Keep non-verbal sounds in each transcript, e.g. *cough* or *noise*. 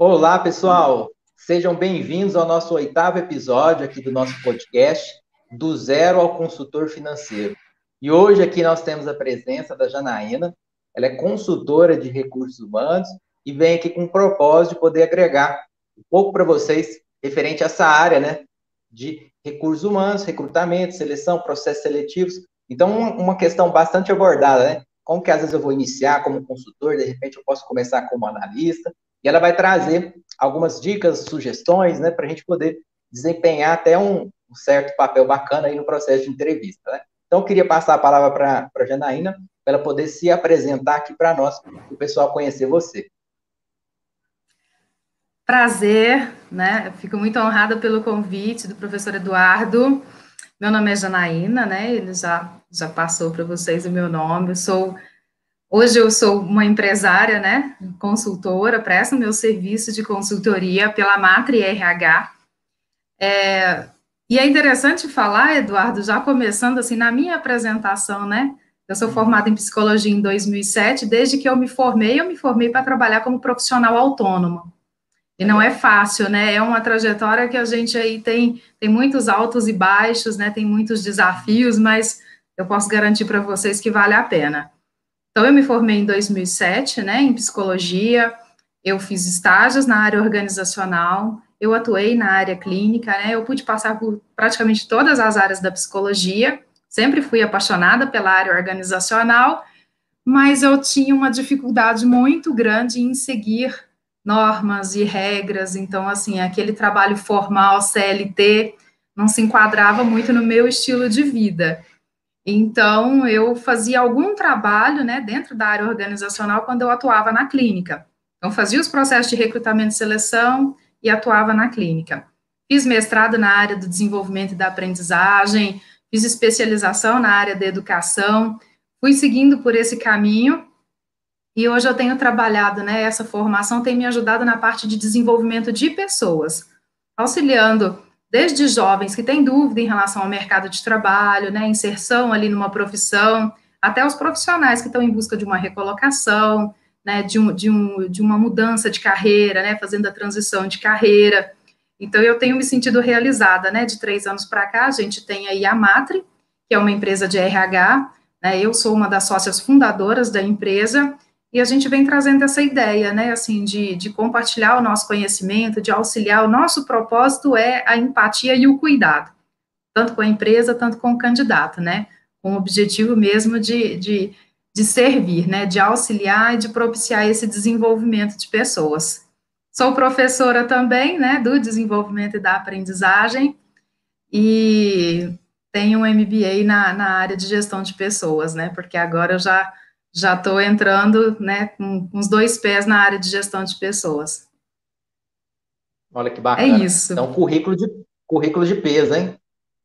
Olá, pessoal! Sejam bem-vindos ao nosso oitavo episódio aqui do nosso podcast, Do Zero ao Consultor Financeiro. E hoje aqui nós temos a presença da Janaína, ela é consultora de recursos humanos e vem aqui com o propósito de poder agregar um pouco para vocês referente a essa área, né, de recursos humanos, recrutamento, seleção, processos seletivos. Então, uma questão bastante abordada, né? Como que às vezes eu vou iniciar como consultor, de repente eu posso começar como analista, e ela vai trazer algumas dicas, sugestões, né, para a gente poder desempenhar até um, um, certo papel bacana aí no processo de entrevista, né? Então, eu queria passar a palavra para a Janaína, para ela poder se apresentar aqui para nós, para o pessoal conhecer você. Prazer, né? Fico muito honrada pelo convite do professor Eduardo. Meu nome é Janaína, né? Ele já, já passou para vocês o meu nome. Eu sou Hoje eu sou uma empresária, né, consultora, presto meu serviço de consultoria pela Matri RH. É, e é interessante falar, Eduardo, já começando assim, na minha apresentação, né, eu sou formada em psicologia em 2007, desde que eu me formei, eu me formei para trabalhar como profissional autônomo. E não é fácil, né, é uma trajetória que a gente aí tem, tem muitos altos e baixos, né, tem muitos desafios, mas eu posso garantir para vocês que vale a pena. Então, eu me formei em 2007, né, em psicologia, eu fiz estágios na área organizacional, eu atuei na área clínica, né, eu pude passar por praticamente todas as áreas da psicologia, sempre fui apaixonada pela área organizacional, mas eu tinha uma dificuldade muito grande em seguir normas e regras, então, assim, aquele trabalho formal, CLT, não se enquadrava muito no meu estilo de vida. Então, eu fazia algum trabalho, né, dentro da área organizacional quando eu atuava na clínica. Então, fazia os processos de recrutamento e seleção e atuava na clínica. Fiz mestrado na área do desenvolvimento e da aprendizagem, fiz especialização na área da educação, fui seguindo por esse caminho e hoje eu tenho trabalhado, né, essa formação tem me ajudado na parte de desenvolvimento de pessoas, auxiliando desde jovens que têm dúvida em relação ao mercado de trabalho, né, inserção ali numa profissão, até os profissionais que estão em busca de uma recolocação, né, de, um, de, um, de uma mudança de carreira, né, fazendo a transição de carreira. Então, eu tenho me sentido realizada, né, de três anos para cá, a gente tem aí a Matri, que é uma empresa de RH, né, eu sou uma das sócias fundadoras da empresa, e a gente vem trazendo essa ideia, né, assim, de, de compartilhar o nosso conhecimento, de auxiliar. O nosso propósito é a empatia e o cuidado, tanto com a empresa, tanto com o candidato, né, com o objetivo mesmo de, de, de servir, né, de auxiliar e de propiciar esse desenvolvimento de pessoas. Sou professora também, né, do desenvolvimento e da aprendizagem, e tenho um MBA na, na área de gestão de pessoas, né, porque agora eu já já estou entrando, né, com, os dois pés na área de gestão de pessoas. Olha que bacana. É isso. Então, currículo de, currículo de peso, hein?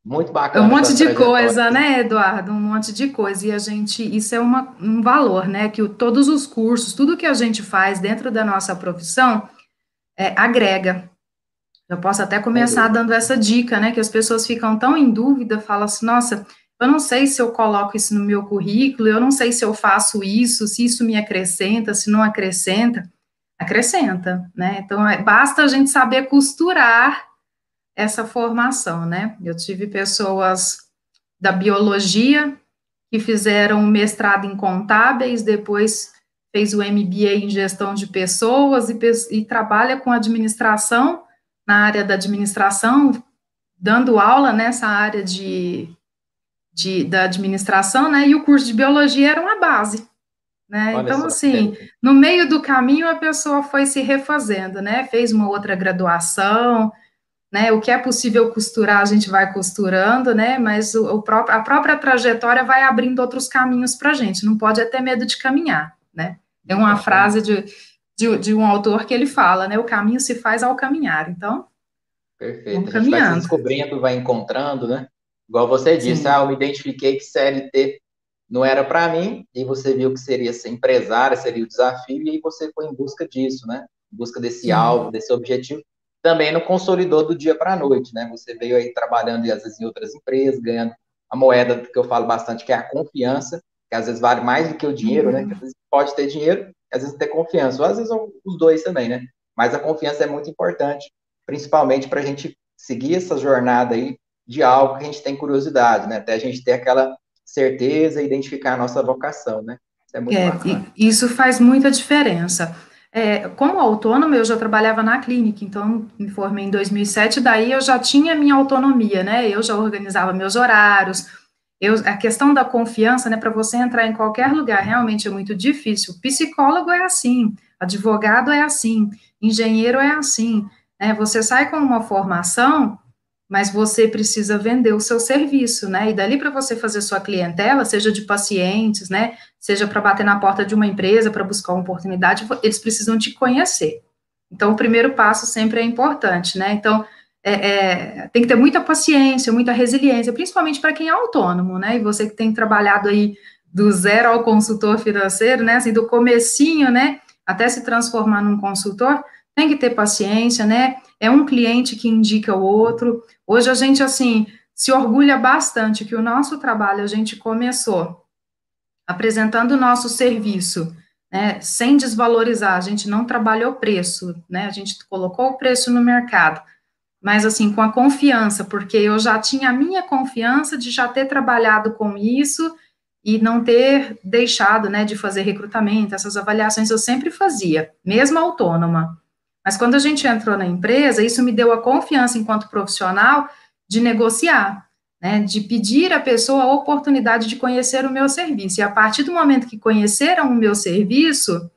Muito bacana. Um monte de coisa, né, Eduardo? Um monte de coisa. E a gente, isso é uma, um valor, né? Que o, todos os cursos, tudo que a gente faz dentro da nossa profissão, é, agrega. Eu posso até começar dando essa dica, né? Que as pessoas ficam tão em dúvida, falam assim, nossa, eu não sei se eu coloco isso no meu currículo, eu não sei se eu faço isso, se isso me acrescenta, se não acrescenta. Acrescenta, né? Então, é, basta a gente saber costurar essa formação, né? Eu tive pessoas da biologia que fizeram mestrado em contábeis, depois fez o MBA em gestão de pessoas e, e trabalha com administração na área da administração, dando aula nessa área de de, da administração, né, e o curso de biologia era uma base, né, então, assim, no meio do caminho a pessoa foi se refazendo, né, fez uma outra graduação, né, o que é possível costurar a gente vai costurando, né, mas o, o próprio, a própria trajetória vai abrindo outros caminhos para a gente, não pode é ter medo de caminhar, né, é uma frase de, de, de, um autor que ele fala, né, o caminho se faz ao caminhar, então, Perfeito, vamos a gente caminhando. vai se descobrindo, vai encontrando, né, Igual você disse, Sim. ah, eu me identifiquei que CLT não era para mim, e você viu que seria ser empresária, seria o desafio, e aí você foi em busca disso, né? Em busca desse Sim. alvo, desse objetivo. Também não consolidou do dia para a noite, né? Você veio aí trabalhando, às vezes, em outras empresas, ganhando a moeda que eu falo bastante, que é a confiança, que às vezes vale mais do que o dinheiro, né? uhum. né? Que às vezes pode ter dinheiro, às vezes ter confiança, ou às vezes os dois também, né? mas a confiança é muito importante, principalmente para a gente seguir essa jornada aí de algo que a gente tem curiosidade, né? Até a gente ter aquela certeza e identificar a nossa vocação, né? Isso é muito é, bacana. Isso faz muita diferença. É, como autônoma, eu já trabalhava na clínica, então me formei em 2007, daí eu já tinha minha autonomia, né? Eu já organizava meus horários. Eu, a questão da confiança, né? Para você entrar em qualquer lugar, realmente é muito difícil. Psicólogo é assim, advogado é assim, engenheiro é assim. Né? Você sai com uma formação mas você precisa vender o seu serviço, né? E dali para você fazer sua clientela, seja de pacientes, né? Seja para bater na porta de uma empresa para buscar uma oportunidade, eles precisam te conhecer. Então, o primeiro passo sempre é importante, né? Então, é, é, tem que ter muita paciência, muita resiliência, principalmente para quem é autônomo, né? E você que tem trabalhado aí do zero ao consultor financeiro, né? Assim, do comecinho, né? Até se transformar num consultor, tem que ter paciência, né? É um cliente que indica o outro. Hoje a gente, assim, se orgulha bastante que o nosso trabalho a gente começou apresentando o nosso serviço, né, sem desvalorizar, a gente não trabalhou preço, né, a gente colocou o preço no mercado, mas assim, com a confiança, porque eu já tinha a minha confiança de já ter trabalhado com isso e não ter deixado, né, de fazer recrutamento, essas avaliações eu sempre fazia, mesmo autônoma. Mas quando a gente entrou na empresa, isso me deu a confiança enquanto profissional de negociar, né, de pedir à pessoa a oportunidade de conhecer o meu serviço. E a partir do momento que conheceram o meu serviço,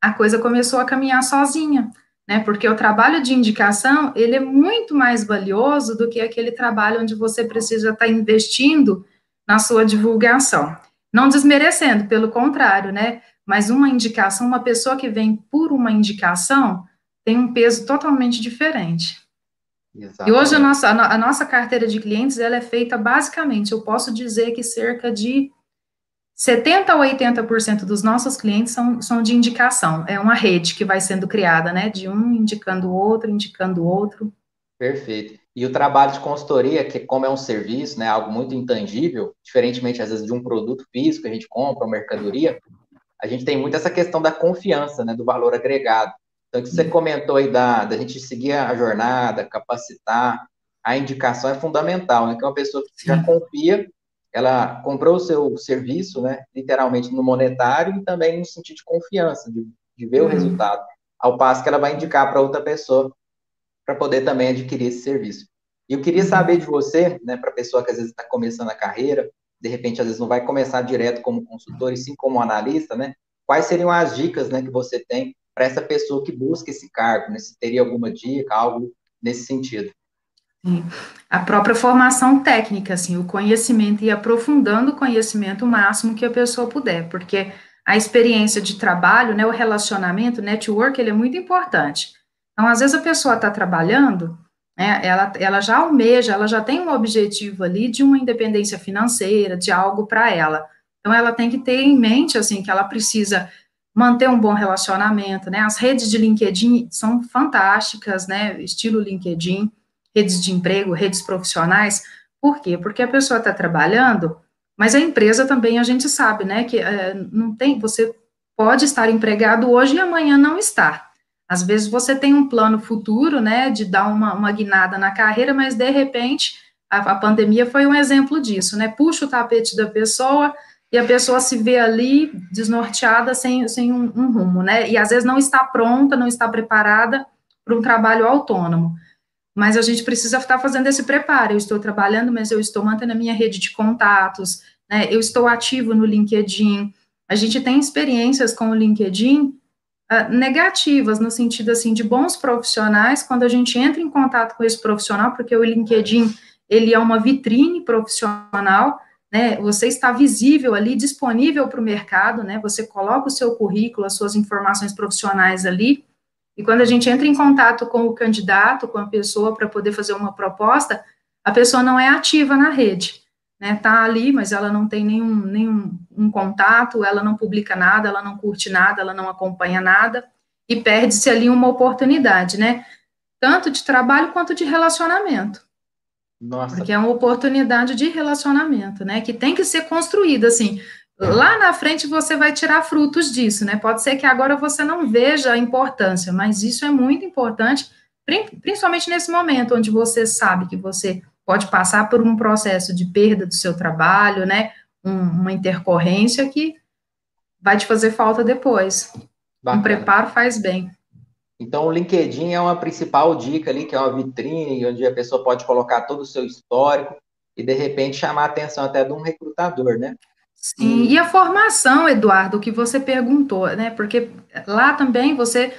a coisa começou a caminhar sozinha, né? Porque o trabalho de indicação, ele é muito mais valioso do que aquele trabalho onde você precisa estar investindo na sua divulgação. Não desmerecendo, pelo contrário, né? Mas uma indicação, uma pessoa que vem por uma indicação, tem um peso totalmente diferente. Exatamente. E hoje a nossa, a nossa carteira de clientes ela é feita basicamente, eu posso dizer que cerca de 70 a 80% dos nossos clientes são, são de indicação. É uma rede que vai sendo criada, né? De um indicando o outro, indicando o outro. Perfeito. E o trabalho de consultoria, que como é um serviço, né, algo muito intangível, diferentemente às vezes de um produto físico que a gente compra, uma mercadoria, a gente tem muito essa questão da confiança, né, do valor agregado. Então, que você comentou aí da, da gente seguir a jornada, capacitar, a indicação é fundamental, né? Que uma pessoa que já confia, ela comprou o seu serviço, né? Literalmente no monetário e também no sentido de confiança, de, de ver uhum. o resultado. Ao passo que ela vai indicar para outra pessoa para poder também adquirir esse serviço. E eu queria uhum. saber de você, né, para a pessoa que às vezes está começando a carreira, de repente às vezes não vai começar direto como consultor e sim como analista, né? Quais seriam as dicas, né, que você tem para essa pessoa que busca esse cargo, né? Se teria alguma dica, algo nesse sentido. A própria formação técnica, assim, o conhecimento e aprofundando o conhecimento o máximo que a pessoa puder, porque a experiência de trabalho, né, o relacionamento, o network, ele é muito importante. Então, às vezes a pessoa está trabalhando, né, ela, ela já almeja, ela já tem um objetivo ali de uma independência financeira, de algo para ela. Então, ela tem que ter em mente, assim, que ela precisa manter um bom relacionamento, né? As redes de LinkedIn são fantásticas, né? Estilo LinkedIn, redes de emprego, redes profissionais. Por quê? Porque a pessoa está trabalhando, mas a empresa também a gente sabe, né? Que é, não tem, você pode estar empregado hoje e amanhã não estar. Às vezes você tem um plano futuro, né? De dar uma, uma guinada na carreira, mas de repente a, a pandemia foi um exemplo disso, né? Puxa o tapete da pessoa, e a pessoa se vê ali desnorteada sem, sem um, um rumo, né? E às vezes não está pronta, não está preparada para um trabalho autônomo. Mas a gente precisa estar fazendo esse preparo. Eu estou trabalhando, mas eu estou mantendo a minha rede de contatos, né? Eu estou ativo no LinkedIn. A gente tem experiências com o LinkedIn uh, negativas, no sentido assim, de bons profissionais, quando a gente entra em contato com esse profissional, porque o LinkedIn ele é uma vitrine profissional né, você está visível ali, disponível para o mercado, né, você coloca o seu currículo, as suas informações profissionais ali, e quando a gente entra em contato com o candidato, com a pessoa para poder fazer uma proposta, a pessoa não é ativa na rede, né, tá ali, mas ela não tem nenhum, nenhum um contato, ela não publica nada, ela não curte nada, ela não acompanha nada, e perde-se ali uma oportunidade, né, tanto de trabalho quanto de relacionamento. Nossa. Porque é uma oportunidade de relacionamento, né? Que tem que ser construída, assim. lá na frente você vai tirar frutos disso, né? Pode ser que agora você não veja a importância, mas isso é muito importante, principalmente nesse momento onde você sabe que você pode passar por um processo de perda do seu trabalho, né? Um, uma intercorrência que vai te fazer falta depois. Bacana. Um preparo faz bem. Então, o LinkedIn é uma principal dica ali, que é uma vitrine, onde a pessoa pode colocar todo o seu histórico e, de repente, chamar a atenção até de um recrutador, né? Sim, e a formação, Eduardo, que você perguntou, né? Porque lá também você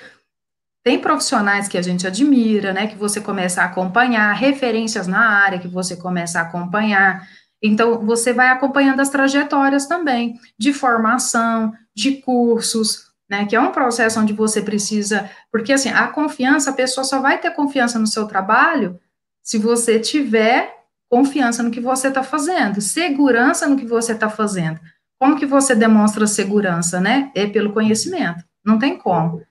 tem profissionais que a gente admira, né? Que você começa a acompanhar, referências na área que você começa a acompanhar. Então, você vai acompanhando as trajetórias também de formação, de cursos, né, que é um processo onde você precisa, porque assim, a confiança, a pessoa só vai ter confiança no seu trabalho se você tiver confiança no que você está fazendo, segurança no que você está fazendo. Como que você demonstra segurança, né? É pelo conhecimento, não tem como,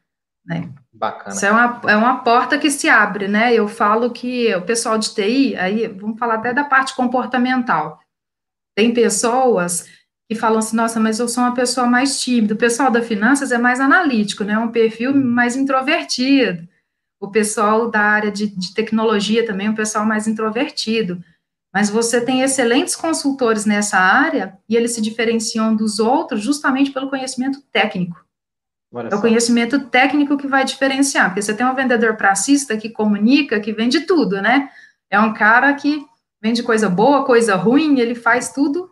né? Bacana. Isso é uma, é uma porta que se abre, né? Eu falo que o pessoal de TI, aí vamos falar até da parte comportamental. Tem pessoas que falam assim, nossa, mas eu sou uma pessoa mais tímida. O pessoal da finanças é mais analítico, né? Um perfil mais introvertido. O pessoal da área de, de tecnologia também é um pessoal mais introvertido. Mas você tem excelentes consultores nessa área e eles se diferenciam dos outros justamente pelo conhecimento técnico. Olha é o conhecimento técnico que vai diferenciar, porque você tem um vendedor pracista que comunica, que vende tudo, né? É um cara que vende coisa boa, coisa ruim, ele faz tudo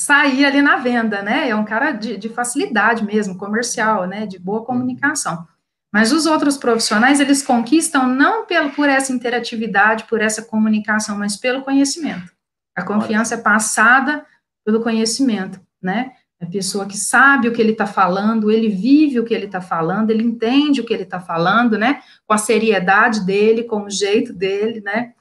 sair ali na venda, né? É um cara de, de, facilidade mesmo, comercial, né? De boa comunicação. Mas os outros profissionais, eles conquistam não pelo, por essa interatividade, por essa comunicação, mas pelo conhecimento. A confiança é passada pelo conhecimento, né? A pessoa que sabe o que ele está falando, ele vive o que ele está falando, ele entende o que ele está falando, né? Com a seriedade dele, com o jeito dele, né?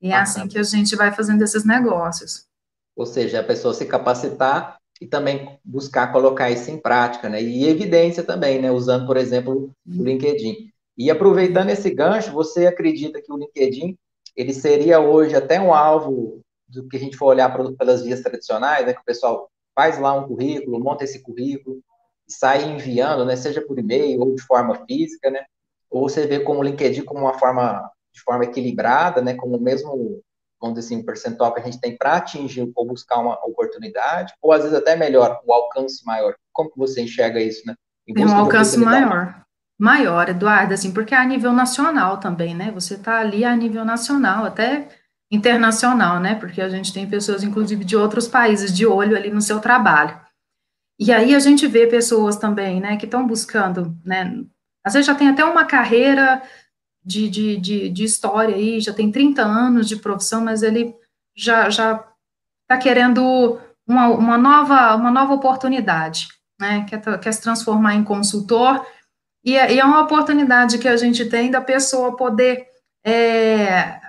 E é assim que a gente vai fazendo esses negócios. Ou seja, a pessoa se capacitar e também buscar colocar isso em prática, né? E evidência também, né? Usando, por exemplo, o LinkedIn. E aproveitando esse gancho, você acredita que o LinkedIn ele seria hoje até um alvo do que a gente for olhar pelas vias tradicionais, né? Que o pessoal faz lá um currículo, monta esse currículo sai enviando, né? Seja por e-mail ou de forma física, né? Ou você vê como o LinkedIn como uma forma de forma equilibrada, né? Como o mesmo vamos dizer assim, percentual que a gente tem para atingir ou buscar uma oportunidade, ou às vezes até melhor, o alcance maior. Como que você enxerga isso, né? Tem um alcance maior. Maior, Eduardo, assim, porque é a nível nacional também, né? Você está ali a nível nacional, até internacional, né? Porque a gente tem pessoas, inclusive, de outros países de olho ali no seu trabalho. E aí a gente vê pessoas também, né, que estão buscando, né? Às vezes já tem até uma carreira de, de, de, de, história aí, já tem 30 anos de profissão, mas ele já já está querendo uma, uma, nova, uma nova oportunidade, né? Quer, quer se transformar em consultor, e é, e é uma oportunidade que a gente tem da pessoa poder. É,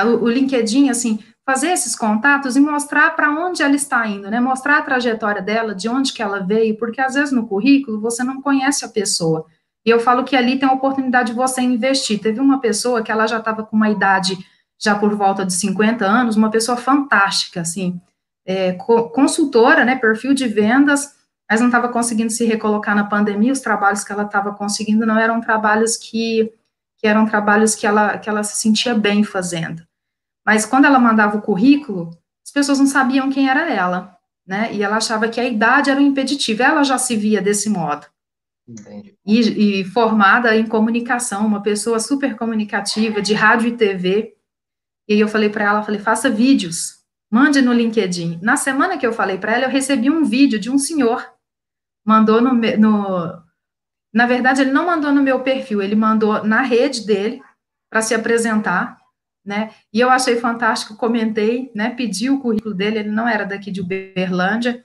o, o LinkedIn, assim, fazer esses contatos e mostrar para onde ela está indo, né? Mostrar a trajetória dela, de onde que ela veio, porque às vezes no currículo você não conhece a pessoa. E eu falo que ali tem a oportunidade de você investir. Teve uma pessoa que ela já estava com uma idade já por volta de 50 anos, uma pessoa fantástica, assim, é, consultora, né, perfil de vendas, mas não estava conseguindo se recolocar na pandemia, os trabalhos que ela estava conseguindo não eram trabalhos que, que eram trabalhos que ela, que ela se sentia bem fazendo. Mas quando ela mandava o currículo, as pessoas não sabiam quem era ela, né, e ela achava que a idade era um impeditivo, ela já se via desse modo. E, e, formada em comunicação, uma pessoa super comunicativa, de rádio e TV. E eu falei para ela, falei, faça vídeos, mande no LinkedIn. Na semana que eu falei para ela, eu recebi um vídeo de um senhor, mandou no, no, na verdade, ele não mandou no meu perfil, ele mandou na rede dele para se apresentar, né? E eu achei fantástico, comentei, né? Pedi o currículo dele, ele não era daqui de Uberlândia,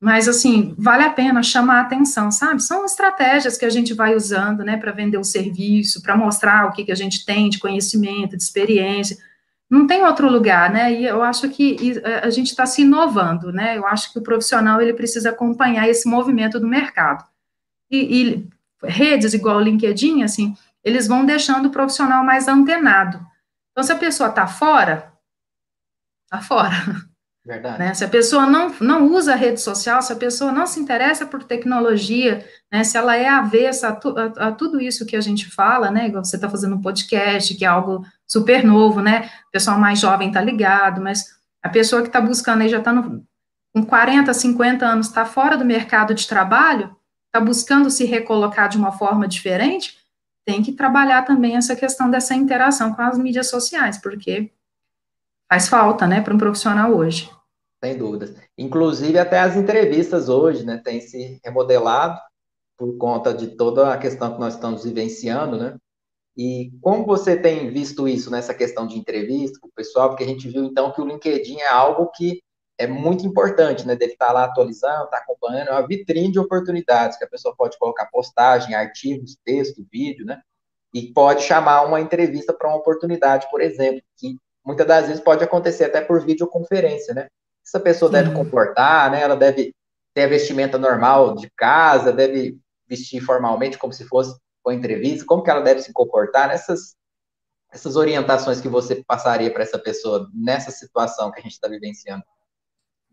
mas, assim, vale a pena chamar a atenção, sabe? São estratégias que a gente vai usando, né, para vender o serviço, para mostrar o que, que a gente tem de conhecimento, de experiência. Não tem outro lugar, né? E eu acho que a gente está se inovando, né? Eu acho que o profissional ele precisa acompanhar esse movimento do mercado. E, e redes igual o LinkedIn, assim, eles vão deixando o profissional mais antenado. Então, se a pessoa está fora, está fora. *laughs* Verdade. Né? Se a pessoa não, não usa a rede social, se a pessoa não se interessa por tecnologia, né, se ela é avessa a, tu, a, a tudo isso que a gente fala, né, você está fazendo um podcast, que é algo super novo, né, o pessoal mais jovem está ligado, mas a pessoa que está buscando aí já está com 40, 50 anos, está fora do mercado de trabalho, está buscando se recolocar de uma forma diferente, tem que trabalhar também essa questão dessa interação com as mídias sociais, porque faz falta, né, para um profissional hoje. Sem dúvidas. Inclusive, até as entrevistas hoje, né, têm se remodelado por conta de toda a questão que nós estamos vivenciando, né? E como você tem visto isso nessa questão de entrevista com o pessoal? Porque a gente viu, então, que o LinkedIn é algo que é muito importante, né? Dele estar lá atualizando, estar acompanhando, é uma vitrine de oportunidades, que a pessoa pode colocar postagem, artigos, texto, vídeo, né? E pode chamar uma entrevista para uma oportunidade, por exemplo, que muitas das vezes pode acontecer até por videoconferência, né? Essa pessoa deve comportar, né? Ela deve ter a vestimenta normal de casa, deve vestir formalmente como se fosse uma entrevista, como que ela deve se comportar nessas essas orientações que você passaria para essa pessoa nessa situação que a gente está vivenciando?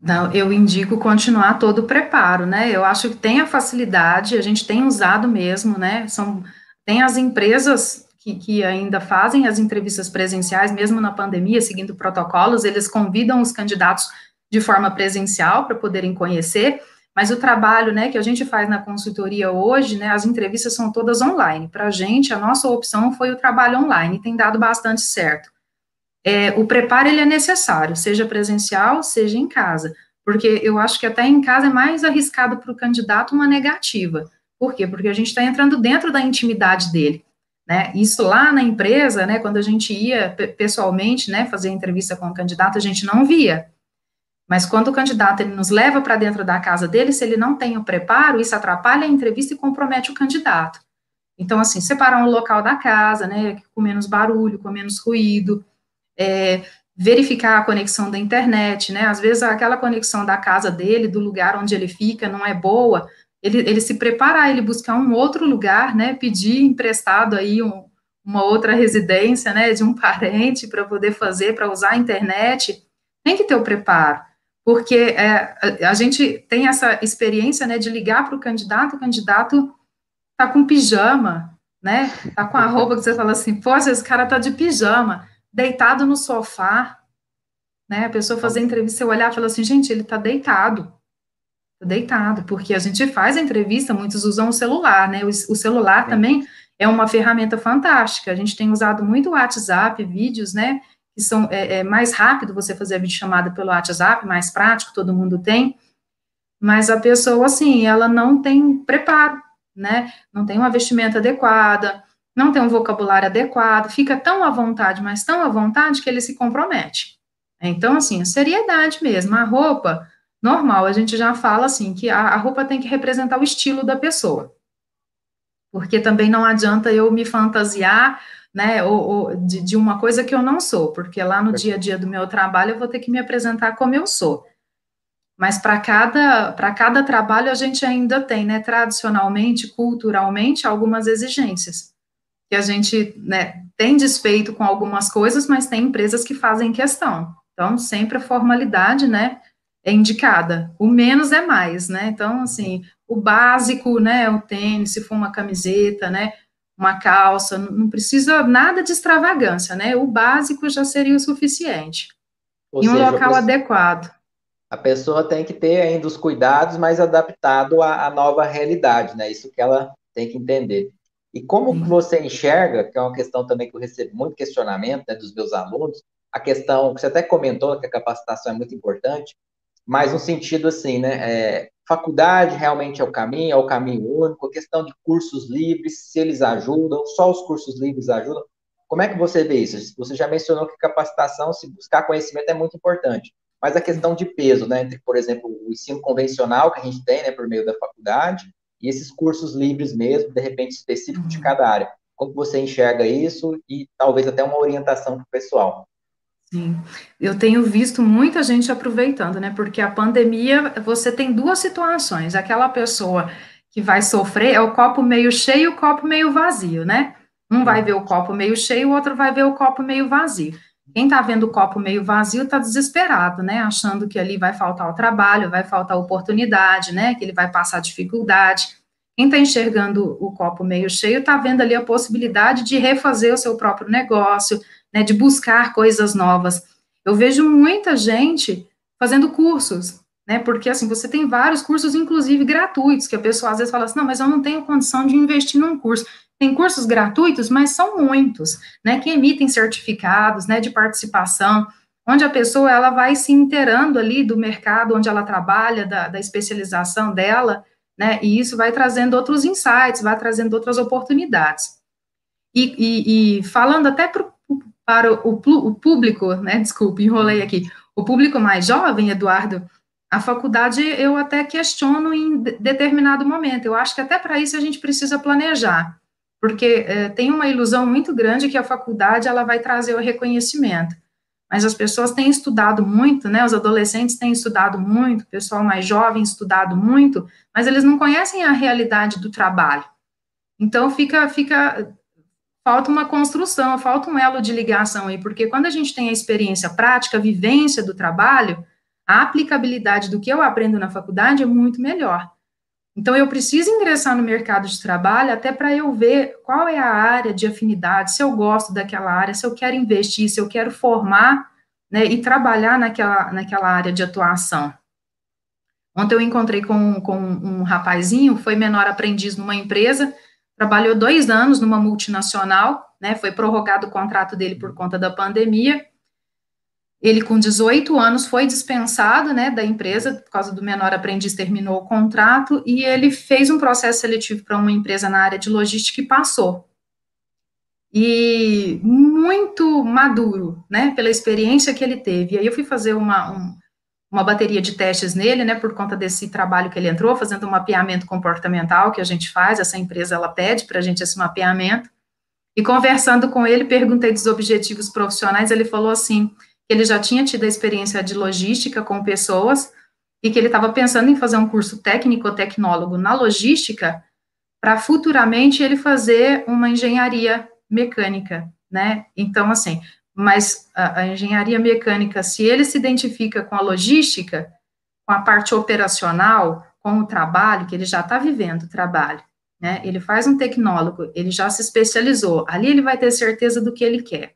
Não, eu indico continuar todo o preparo, né? Eu acho que tem a facilidade, a gente tem usado mesmo, né? São, tem as empresas que, que ainda fazem as entrevistas presenciais, mesmo na pandemia, seguindo protocolos, eles convidam os candidatos de forma presencial para poderem conhecer, mas o trabalho, né, que a gente faz na consultoria hoje, né, as entrevistas são todas online. Para a gente, a nossa opção foi o trabalho online, tem dado bastante certo. É, o preparo, ele é necessário, seja presencial, seja em casa, porque eu acho que até em casa é mais arriscado para o candidato uma negativa. Por quê? Porque a gente está entrando dentro da intimidade dele. Né? Isso lá na empresa, né, quando a gente ia pessoalmente, né, fazer entrevista com o candidato, a gente não via. Mas quando o candidato ele nos leva para dentro da casa dele, se ele não tem o preparo, isso atrapalha a entrevista e compromete o candidato. Então, assim, separar o local da casa, né, com menos barulho, com menos ruído, é, verificar a conexão da internet, né, às vezes aquela conexão da casa dele, do lugar onde ele fica, não é boa, ele, ele se preparar, ele buscar um outro lugar, né, pedir emprestado aí um, uma outra residência, né, de um *laughs* parente para poder fazer, para usar a internet, tem que ter o preparo porque é, a, gente tem essa experiência, né, de ligar para o candidato, o candidato tá com pijama, né, tá com a roupa que você fala assim, poxa, esse cara tá de pijama, deitado no sofá, né, a pessoa fazer entrevista, você olhar e falar assim, gente, ele tá deitado, tá deitado, porque a gente faz a entrevista, muitos usam o celular, né, o, o celular Sim. também é uma ferramenta fantástica, a gente tem usado muito o WhatsApp, vídeos, né, que são é, é, mais rápido você fazer a videochamada pelo WhatsApp, mais prático, todo mundo tem, mas a pessoa, assim, ela não tem preparo, né, não tem uma vestimenta adequada, não tem um vocabulário adequado, fica tão à vontade, mas tão à vontade que ele se compromete. Então, assim, a seriedade mesmo, a roupa, normal, a gente já fala assim, que a, a roupa tem que representar o estilo da pessoa, porque também não adianta eu me fantasiar né, ou, ou de, de, uma coisa que eu não sou, porque lá no dia a dia do meu trabalho eu vou ter que me apresentar como eu sou. Mas para cada, cada trabalho a gente ainda tem, né, tradicionalmente, culturalmente, algumas exigências. Que a gente né, tem desfeito com algumas coisas, mas tem empresas que fazem questão. Então, sempre a formalidade, né, é indicada. O menos é mais, né? Então, assim, o básico, né, o tênis, se for uma camiseta, né, uma calça, não precisa nada de extravagância, né? O básico já seria o suficiente. Ou em um seja, local adequado. A pessoa tem que ter ainda os cuidados, mas adaptado à, à nova realidade, né? Isso que ela tem que entender. E como Sim. você enxerga, que é uma questão também que eu recebo muito questionamento né, dos meus alunos, a questão que você até comentou, que a capacitação é muito importante, mas no sentido assim, né? É, faculdade realmente é o caminho, é o caminho único, a questão de cursos livres, se eles ajudam, só os cursos livres ajudam. Como é que você vê isso? Você já mencionou que capacitação, se buscar conhecimento é muito importante, mas a questão de peso, né, entre, por exemplo, o ensino convencional que a gente tem, né, por meio da faculdade, e esses cursos livres mesmo, de repente específicos de cada área. Como você enxerga isso e talvez até uma orientação para o pessoal? Sim, eu tenho visto muita gente aproveitando, né? Porque a pandemia, você tem duas situações. Aquela pessoa que vai sofrer é o copo meio cheio e o copo meio vazio, né? Um vai ver o copo meio cheio, o outro vai ver o copo meio vazio. Quem está vendo o copo meio vazio está desesperado, né? Achando que ali vai faltar o trabalho, vai faltar oportunidade, né? Que ele vai passar dificuldade. Quem está enxergando o copo meio cheio está vendo ali a possibilidade de refazer o seu próprio negócio, né? De buscar coisas novas. Eu vejo muita gente fazendo cursos, né? Porque assim, você tem vários cursos, inclusive gratuitos, que a pessoa às vezes fala assim: não, mas eu não tenho condição de investir num curso. Tem cursos gratuitos, mas são muitos, né? Que emitem certificados, né? De participação, onde a pessoa ela vai se inteirando ali do mercado onde ela trabalha, da, da especialização dela, né? E isso vai trazendo outros insights, vai trazendo outras oportunidades. E, e, e falando até pro, para o, o, público, né? Desculpe, enrolei aqui. O público mais jovem, Eduardo, a faculdade eu até questiono em determinado momento. Eu acho que até para isso a gente precisa planejar, porque é, tem uma ilusão muito grande que a faculdade ela vai trazer o reconhecimento. Mas as pessoas têm estudado muito, né? Os adolescentes têm estudado muito, o pessoal mais jovem estudado muito, mas eles não conhecem a realidade do trabalho. Então fica fica falta uma construção, falta um elo de ligação aí, porque quando a gente tem a experiência prática, a vivência do trabalho, a aplicabilidade do que eu aprendo na faculdade é muito melhor. Então, eu preciso ingressar no mercado de trabalho até para eu ver qual é a área de afinidade, se eu gosto daquela área, se eu quero investir, se eu quero formar né, e trabalhar naquela, naquela área de atuação. Ontem eu encontrei com, com um rapazinho, foi menor aprendiz numa empresa, trabalhou dois anos numa multinacional, né, foi prorrogado o contrato dele por conta da pandemia, ele, com 18 anos, foi dispensado né, da empresa, por causa do menor aprendiz, terminou o contrato, e ele fez um processo seletivo para uma empresa na área de logística e passou. E muito maduro, né, pela experiência que ele teve. E aí eu fui fazer uma, um, uma bateria de testes nele, né, por conta desse trabalho que ele entrou, fazendo um mapeamento comportamental que a gente faz, essa empresa, ela pede para a gente esse mapeamento. E conversando com ele, perguntei dos objetivos profissionais, ele falou assim, que ele já tinha tido a experiência de logística com pessoas e que ele estava pensando em fazer um curso técnico-tecnólogo na logística para futuramente ele fazer uma engenharia mecânica, né? Então, assim, mas a, a, engenharia mecânica, se ele se identifica com a logística, com a parte operacional, com o trabalho, que ele já está vivendo o trabalho, né? Ele faz um tecnólogo, ele já se especializou, ali ele vai ter certeza do que ele quer.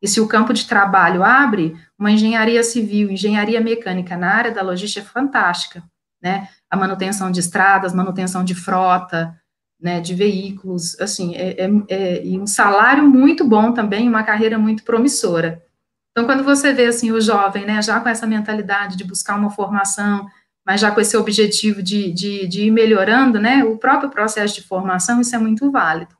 E se o campo de trabalho abre, uma engenharia civil, engenharia mecânica na área da logística é fantástica, né? A manutenção de estradas, manutenção de frota, né, de veículos, assim, é, é, é, e um salário muito bom também, uma carreira muito promissora. Então, quando você vê, assim, o jovem, né, já com essa mentalidade de buscar uma formação, mas já com esse objetivo de, de, de ir melhorando, né, o próprio processo de formação, isso é muito válido.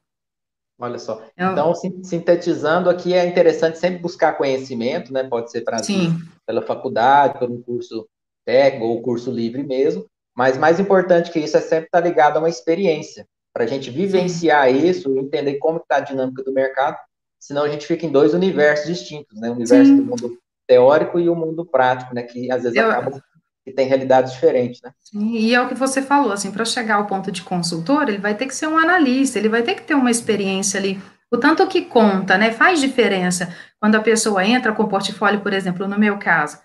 Olha só. Eu... Então, sintetizando aqui, é interessante sempre buscar conhecimento, né? Pode ser Sim. pela faculdade, por um curso técnico ou curso livre mesmo. Mas mais importante que isso é sempre estar ligado a uma experiência, para a gente vivenciar isso, entender como está a dinâmica do mercado, senão a gente fica em dois universos distintos, né? O universo Sim. do mundo teórico e o mundo prático, né? Que às vezes Eu... acabam que tem realidades diferentes, né? Sim, e é o que você falou, assim, para chegar ao ponto de consultor, ele vai ter que ser um analista, ele vai ter que ter uma experiência ali, o tanto que conta, né, faz diferença quando a pessoa entra com o portfólio, por exemplo, no meu caso,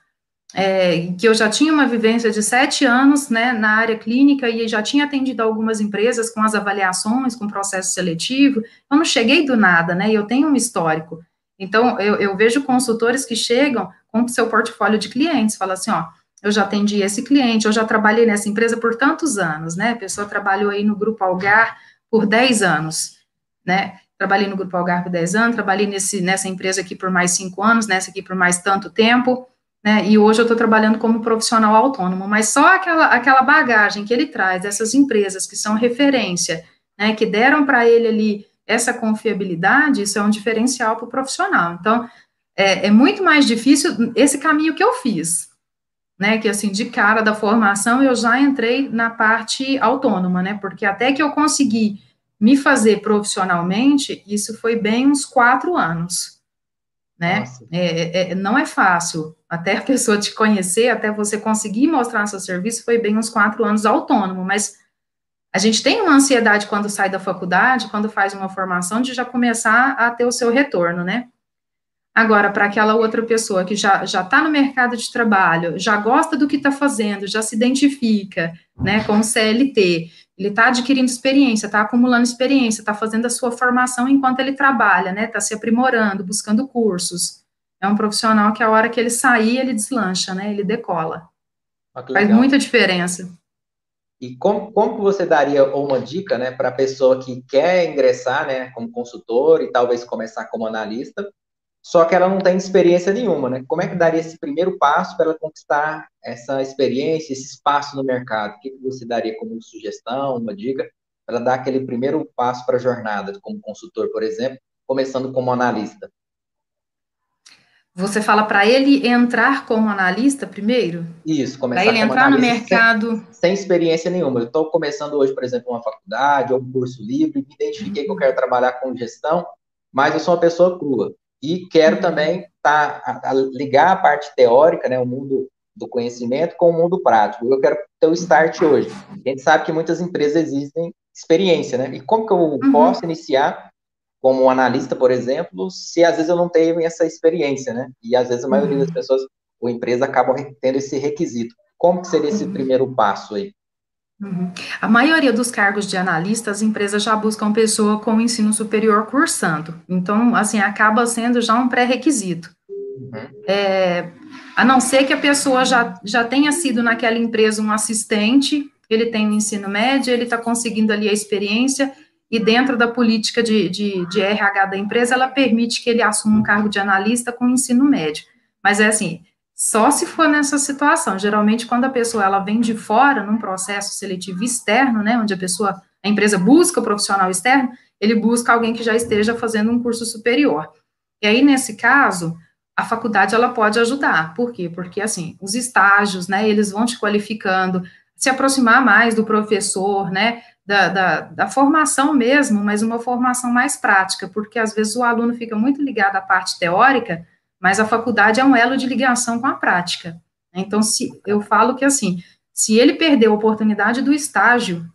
é, que eu já tinha uma vivência de sete anos, né, na área clínica e já tinha atendido algumas empresas com as avaliações, com processo seletivo, eu não cheguei do nada, né, eu tenho um histórico, então eu, eu vejo consultores que chegam com o seu portfólio de clientes, fala assim, ó, eu já atendi esse cliente, eu já trabalhei nessa empresa por tantos anos, né? A pessoa trabalhou aí no Grupo Algar por 10 anos, né? Trabalhei no Grupo Algar por 10 anos, trabalhei nesse, nessa empresa aqui por mais 5 anos, nessa aqui por mais tanto tempo, né? E hoje eu estou trabalhando como profissional autônomo, mas só aquela, aquela bagagem que ele traz dessas empresas que são referência, né? Que deram para ele ali essa confiabilidade, isso é um diferencial para o profissional. Então, é, é muito mais difícil esse caminho que eu fiz, né, que assim, de cara da formação eu já entrei na parte autônoma, né, porque até que eu consegui me fazer profissionalmente, isso foi bem uns quatro anos, né, é, é, é, não é fácil, até a pessoa te conhecer, até você conseguir mostrar seu serviço, foi bem uns quatro anos autônomo, mas a gente tem uma ansiedade quando sai da faculdade, quando faz uma formação, de já começar a ter o seu retorno, né, Agora, para aquela outra pessoa que já está no mercado de trabalho, já gosta do que está fazendo, já se identifica né, com o CLT, ele está adquirindo experiência, está acumulando experiência, está fazendo a sua formação enquanto ele trabalha, né? Está se aprimorando, buscando cursos. É um profissional que a hora que ele sair, ele deslancha, né? Ele decola. Ah, Faz muita diferença. E como, como você daria uma dica, né, para a pessoa que quer ingressar, né, como consultor e talvez começar como analista, só que ela não tem experiência nenhuma, né? Como é que daria esse primeiro passo para ela conquistar essa experiência, esse espaço no mercado? O que você daria como sugestão, uma dica, para dar aquele primeiro passo para a jornada, como consultor, por exemplo, começando como analista? Você fala para ele entrar como analista primeiro? Isso, começar Para ele entrar no mercado. Sem, sem experiência nenhuma. Eu estou começando hoje, por exemplo, uma faculdade ou um curso livre, me identifiquei que eu quero trabalhar com gestão, mas eu sou uma pessoa crua. E quero uhum. também tá, a, a ligar a parte teórica, né, o mundo do conhecimento, com o mundo prático. Eu quero ter o start hoje. A gente sabe que muitas empresas existem experiência, né? E como que eu uhum. posso iniciar como analista, por exemplo, se às vezes eu não tenho essa experiência, né? E às vezes a maioria uhum. das pessoas ou empresa acabam tendo esse requisito. Como que seria esse uhum. primeiro passo aí? Uhum. A maioria dos cargos de analista, as empresas já buscam pessoa com ensino superior cursando. Então, assim, acaba sendo já um pré-requisito. Uhum. É, a não ser que a pessoa já, já tenha sido naquela empresa um assistente, ele tem o ensino médio, ele está conseguindo ali a experiência, e dentro da política de, de, de RH da empresa, ela permite que ele assuma um cargo de analista com ensino médio. Mas é assim, só se for nessa situação. Geralmente, quando a pessoa ela vem de fora, num processo seletivo externo, né, onde a pessoa, a empresa busca o profissional externo, ele busca alguém que já esteja fazendo um curso superior. E aí, nesse caso, a faculdade ela pode ajudar. Por quê? Porque assim, os estágios, né, eles vão te qualificando, se aproximar mais do professor, né, da, da, da, formação mesmo, mas uma formação mais prática, porque às vezes o aluno fica muito ligado à parte teórica, mas a faculdade é um elo de ligação com a prática. Então, se eu falo que assim, se ele perder a oportunidade do estágio,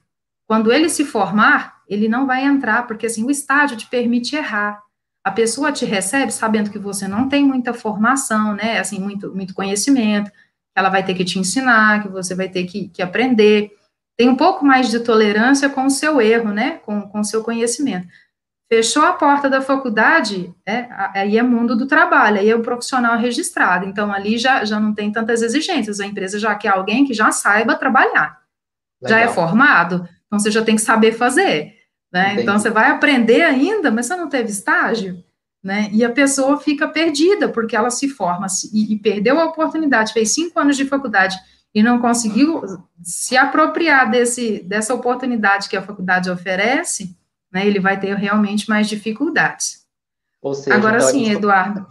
quando ele se formar, ele não vai entrar, porque assim, o estágio te permite errar. A pessoa te recebe sabendo que você não tem muita formação, né, assim, muito, muito conhecimento, ela vai ter que te ensinar, que você vai ter que, que aprender. Tem um pouco mais de tolerância com o seu erro, né, com, com o seu conhecimento. Fechou a porta da faculdade, é, aí é mundo do trabalho, aí é o profissional registrado. Então, ali já, já não tem tantas exigências. A empresa já quer alguém que já saiba trabalhar. Legal. Já é formado, então você já tem que saber fazer. Né? Então, você vai aprender ainda, mas você não teve estágio. Né? E a pessoa fica perdida, porque ela se forma e, e perdeu a oportunidade, fez cinco anos de faculdade e não conseguiu se apropriar desse, dessa oportunidade que a faculdade oferece, né, ele vai ter realmente mais dificuldades. Ou seja, Agora então, sim, Eduardo.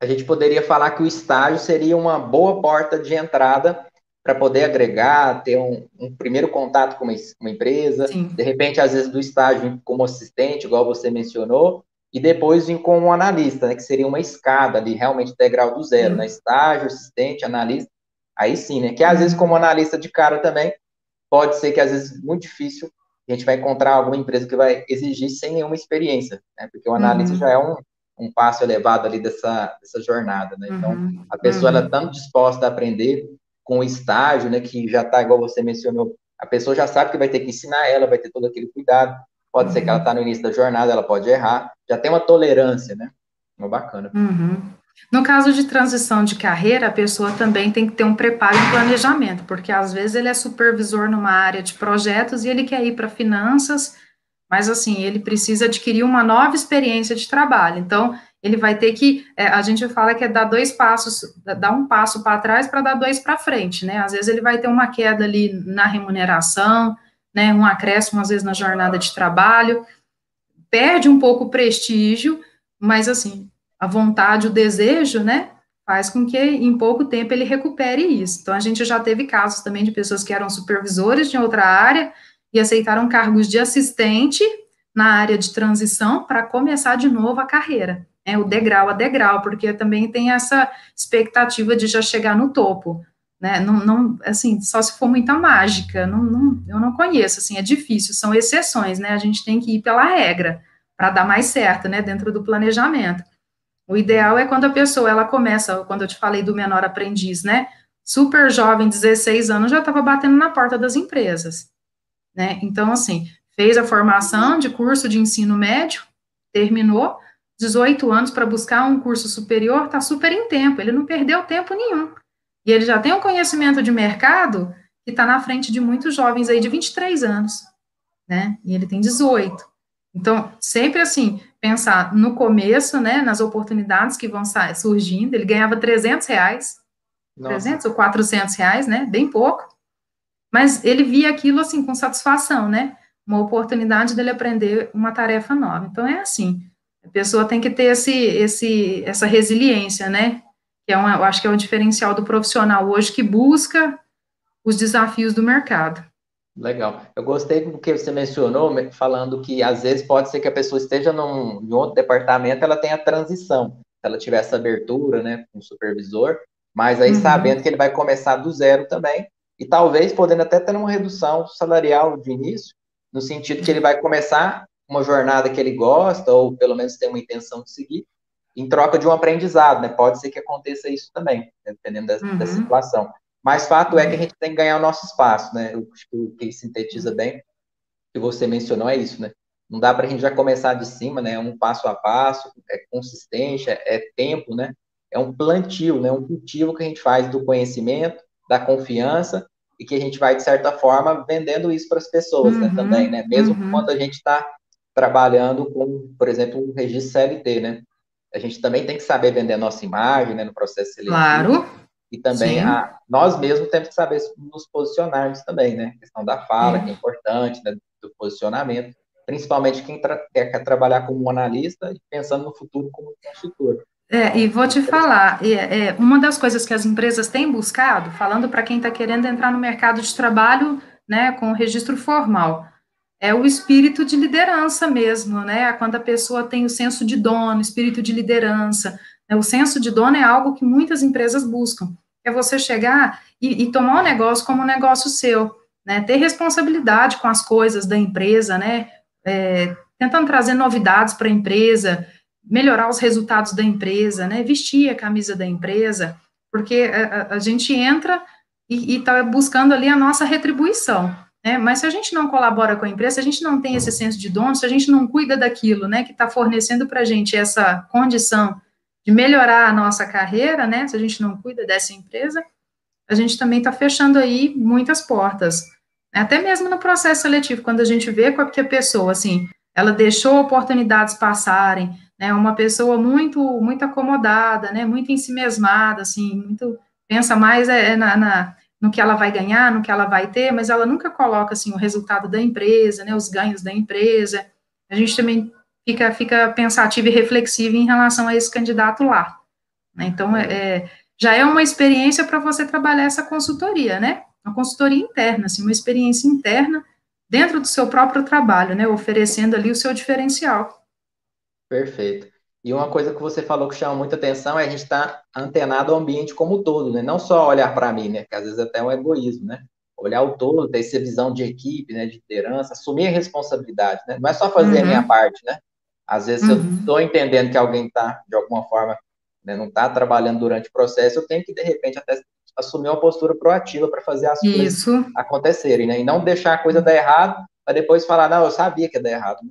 A gente poderia falar que o estágio seria uma boa porta de entrada para poder agregar, ter um, um, primeiro contato com uma, uma empresa, sim. de repente, às vezes, do estágio como assistente, igual você mencionou, e depois vir como analista, né, que seria uma escada ali, realmente degrau do zero, sim. né, estágio, assistente, analista, aí sim, né, que às vezes como analista de cara também, pode ser que às vezes muito difícil a gente vai encontrar alguma empresa que vai exigir sem nenhuma experiência, né? Porque o analista uhum. já é um, um passo elevado ali dessa, dessa jornada, né? Então, uhum. a pessoa uhum. ela está disposta a aprender com o estágio, né? Que já está, igual você mencionou, a pessoa já sabe que vai ter que ensinar ela, vai ter todo aquele cuidado. Pode ser que ela está no início da jornada, ela pode errar, já tem uma tolerância, né? Uma bacana. Uhum. No caso de transição de carreira, a pessoa também tem que ter um preparo e planejamento, porque às vezes ele é supervisor numa área de projetos e ele quer ir para finanças, mas assim, ele precisa adquirir uma nova experiência de trabalho. Então, ele vai ter que, é, a gente fala que é dar dois passos, dar um passo para trás para dar dois para frente, né? Às vezes ele vai ter uma queda ali na remuneração, né? Um acréscimo, às vezes, na jornada de trabalho, perde um pouco o prestígio, mas assim, a vontade, o desejo, né, faz com que em pouco tempo ele recupere isso. Então, a gente já teve casos também de pessoas que eram supervisores de outra área e aceitaram cargos de assistente na área de transição para começar de novo a carreira, né, o degrau a degrau, porque também tem essa expectativa de já chegar no topo, né, não, não assim, só se for muita mágica, não, não, eu não conheço, assim, é difícil, são exceções, né, a gente tem que ir pela regra, para dar mais certo, né, dentro do planejamento. O ideal é quando a pessoa, ela começa, quando eu te falei do menor aprendiz, né? Super jovem, 16 anos, já estava batendo na porta das empresas, né? Então, assim, fez a formação de curso de ensino médio, terminou, 18 anos para buscar um curso superior, está super em tempo, ele não perdeu tempo nenhum. E ele já tem um conhecimento de mercado que está na frente de muitos jovens aí de 23 anos, né? E ele tem 18. Então, sempre assim, pensar no começo, né, nas oportunidades que vão surgindo, ele ganhava 300 reais, Nossa. 300 ou 400 reais, né, bem pouco, mas ele via aquilo, assim, com satisfação, né, uma oportunidade dele aprender uma tarefa nova. Então, é assim, a pessoa tem que ter esse, esse, essa resiliência, né? Que é uma, eu acho que é o diferencial do profissional hoje que busca os desafios do mercado. Legal. Eu gostei do que você mencionou, falando que às vezes pode ser que a pessoa esteja num, em outro departamento, ela tenha transição, se ela tiver essa abertura, né, com o supervisor, mas aí uhum. sabendo que ele vai começar do zero também, e talvez podendo até ter uma redução salarial de início, no sentido que ele vai começar uma jornada que ele gosta, ou pelo menos tem uma intenção de seguir, em troca de um aprendizado, né? Pode ser que aconteça isso também, né? dependendo da, uhum. da, situação. Mas fato é que a gente tem que ganhar o nosso espaço, né? Eu acho que o que sintetiza bem, que você mencionou, é isso, né? Não dá para a gente já começar de cima, né? É um passo a passo, é consistência, é tempo, né? É um plantio, né? Um cultivo que a gente faz do conhecimento, da confiança e que a gente vai, de certa forma, vendendo isso para as pessoas né, uhum, né, também, né? Mesmo uhum. quando a gente está trabalhando com, por exemplo, um registro CLT, né? A gente também tem que saber vender a nossa imagem, né, no processo seletivo. Claro. E também a, nós mesmos temos que saber nos posicionarmos também, né? A questão da fala, é. que é importante, né, do posicionamento, principalmente quem quer trabalhar como analista e pensando no futuro como consultor. É, e vou te falar, é, é, uma das coisas que as empresas têm buscado, falando para quem está querendo entrar no mercado de trabalho, né, com registro formal, é o espírito de liderança mesmo, né? Quando a pessoa tem o senso de dono, espírito de liderança. Né? O senso de dono é algo que muitas empresas buscam. É você chegar e, e tomar o negócio como um negócio seu, né? Ter responsabilidade com as coisas da empresa, né? É, tentando trazer novidades para a empresa, melhorar os resultados da empresa, né? Vestir a camisa da empresa, porque a, a gente entra e está buscando ali a nossa retribuição. Né? Mas se a gente não colabora com a empresa, se a gente não tem esse senso de dono, se a gente não cuida daquilo, né, que está fornecendo para a gente essa condição de melhorar a nossa carreira, né, se a gente não cuida dessa empresa, a gente também está fechando aí muitas portas. Até mesmo no processo seletivo, quando a gente vê que a pessoa, assim, ela deixou oportunidades passarem, né, uma pessoa muito, muito acomodada, né, muito ensimesmada, assim, muito, pensa mais é, é na, na no que ela vai ganhar, no que ela vai ter, mas ela nunca coloca assim o resultado da empresa, né, os ganhos da empresa. A gente também fica, fica pensativo e reflexivo em relação a esse candidato lá. Né? Então, é, é já é uma experiência para você trabalhar essa consultoria, né? Uma consultoria interna, assim, uma experiência interna dentro do seu próprio trabalho, né? Oferecendo ali o seu diferencial. Perfeito. E uma coisa que você falou que chama muita atenção é a gente estar tá antenado ao ambiente como um todo, né? Não só olhar para mim, né? Que às vezes até é um egoísmo, né? Olhar o todo, ter essa visão de equipe, né? De liderança, assumir a responsabilidade, né? Não é só fazer uhum. a minha parte, né? Às vezes, uhum. se eu estou entendendo que alguém está, de alguma forma, né, não está trabalhando durante o processo, eu tenho que, de repente, até assumir uma postura proativa para fazer as Isso. coisas acontecerem, né? E não deixar a coisa dar errado, para depois falar, não, eu sabia que ia dar errado, né?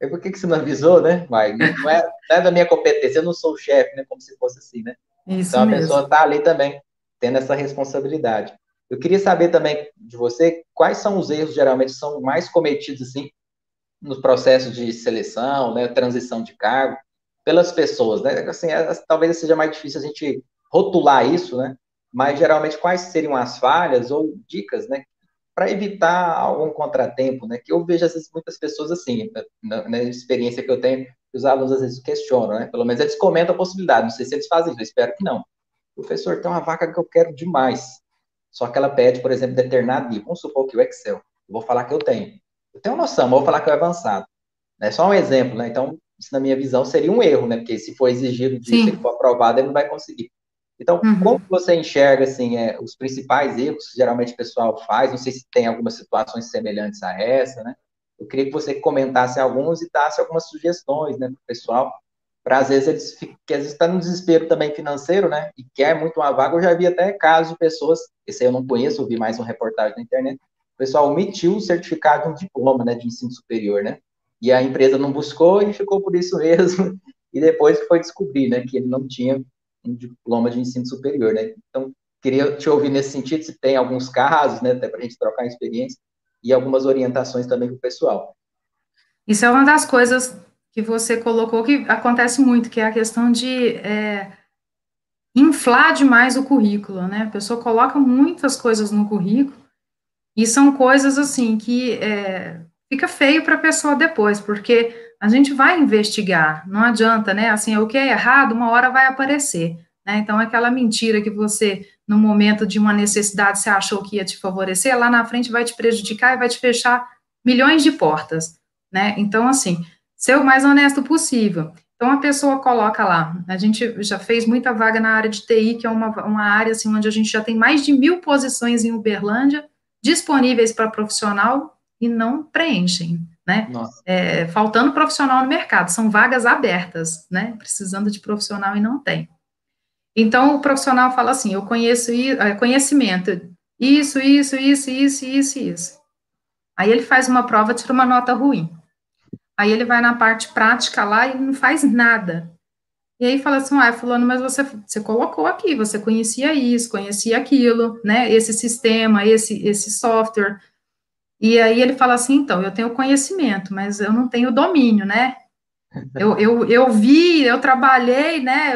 E por que, que você não avisou, né? Mas não é, não é da minha competência, eu não sou o chefe, né? Como se fosse assim, né? Isso então a mesmo. pessoa está ali também, tendo essa responsabilidade. Eu queria saber também de você quais são os erros geralmente são mais cometidos assim nos processos de seleção, né, transição de cargo pelas pessoas, né? Assim, é, talvez seja mais difícil a gente rotular isso, né? Mas geralmente quais seriam as falhas ou dicas, né, para evitar algum contratempo, né? Que eu vejo às vezes muitas pessoas assim, na, na, experiência que eu tenho, os alunos às vezes questionam, né? Pelo menos eles comentam a possibilidade, não sei se eles fazem isso, eu espero que não. Professor, tem uma vaca que eu quero demais, só que ela pede, por exemplo, determinado nível. Vamos supor que o Excel, eu vou falar que eu tenho. Eu tenho noção, mas vou falar que é avançado. É só um exemplo, né? Então, isso na minha visão seria um erro, né? Porque se for exigido disso, se ele for aprovado, ele não vai conseguir. Então, uhum. como você enxerga assim, é, os principais erros que geralmente o pessoal faz? Não sei se tem algumas situações semelhantes a essa, né? Eu queria que você comentasse alguns e desse algumas sugestões né, para o pessoal, para às vezes eles que às vezes está no desespero também financeiro, né? E quer muito uma vaga. Eu já vi até casos de pessoas, esse aí eu não conheço, eu vi mais uma reportagem na internet. O pessoal omitiu o certificado de diploma, né, de ensino superior, né? E a empresa não buscou e ficou por isso *laughs* mesmo. E depois foi descobrir, né, que ele não tinha um diploma de ensino superior, né? Então, queria te ouvir nesse sentido, se tem alguns casos, né, até para a gente trocar experiência e algumas orientações também para o pessoal. Isso é uma das coisas que você colocou que acontece muito, que é a questão de é, inflar demais o currículo, né? A pessoa coloca muitas coisas no currículo e são coisas assim que é, fica feio para a pessoa depois, porque a gente vai investigar, não adianta, né? Assim, o que é errado, uma hora vai aparecer. Né? Então, aquela mentira que você, no momento de uma necessidade, você achou que ia te favorecer, lá na frente vai te prejudicar e vai te fechar milhões de portas. Né? Então, assim, ser o mais honesto possível. Então, a pessoa coloca lá, a gente já fez muita vaga na área de TI, que é uma, uma área assim, onde a gente já tem mais de mil posições em Uberlândia disponíveis para profissional e não preenchem, né? É, faltando profissional no mercado, são vagas abertas, né? Precisando de profissional e não tem. Então, o profissional fala assim, eu conheço é, conhecimento, isso, isso, isso, isso, isso, isso. Aí ele faz uma prova, tira uma nota ruim. Aí ele vai na parte prática lá e não faz nada. E aí fala assim, ah, fulano, mas você, você colocou aqui, você conhecia isso, conhecia aquilo, né, esse sistema, esse, esse software. E aí ele fala assim, então, eu tenho conhecimento, mas eu não tenho domínio, né? *laughs* Eu, eu, eu vi, eu trabalhei, né,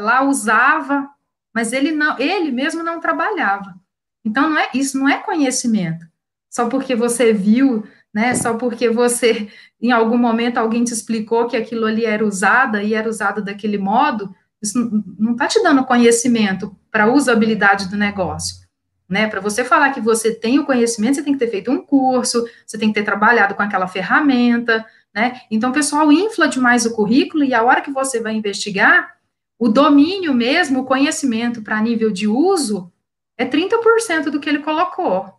lá usava, mas ele não, ele mesmo não trabalhava. Então, não é, isso não é conhecimento. Só porque você viu né? Só porque você, em algum momento, alguém te explicou que aquilo ali era usada e era usado daquele modo, isso não está te dando conhecimento para usabilidade do negócio. Né, para você falar que você tem o conhecimento, você tem que ter feito um curso, você tem que ter trabalhado com aquela ferramenta, né? Então, o pessoal infla demais o currículo e a hora que você vai investigar, o domínio mesmo, o conhecimento para nível de uso, é 30% do que ele colocou.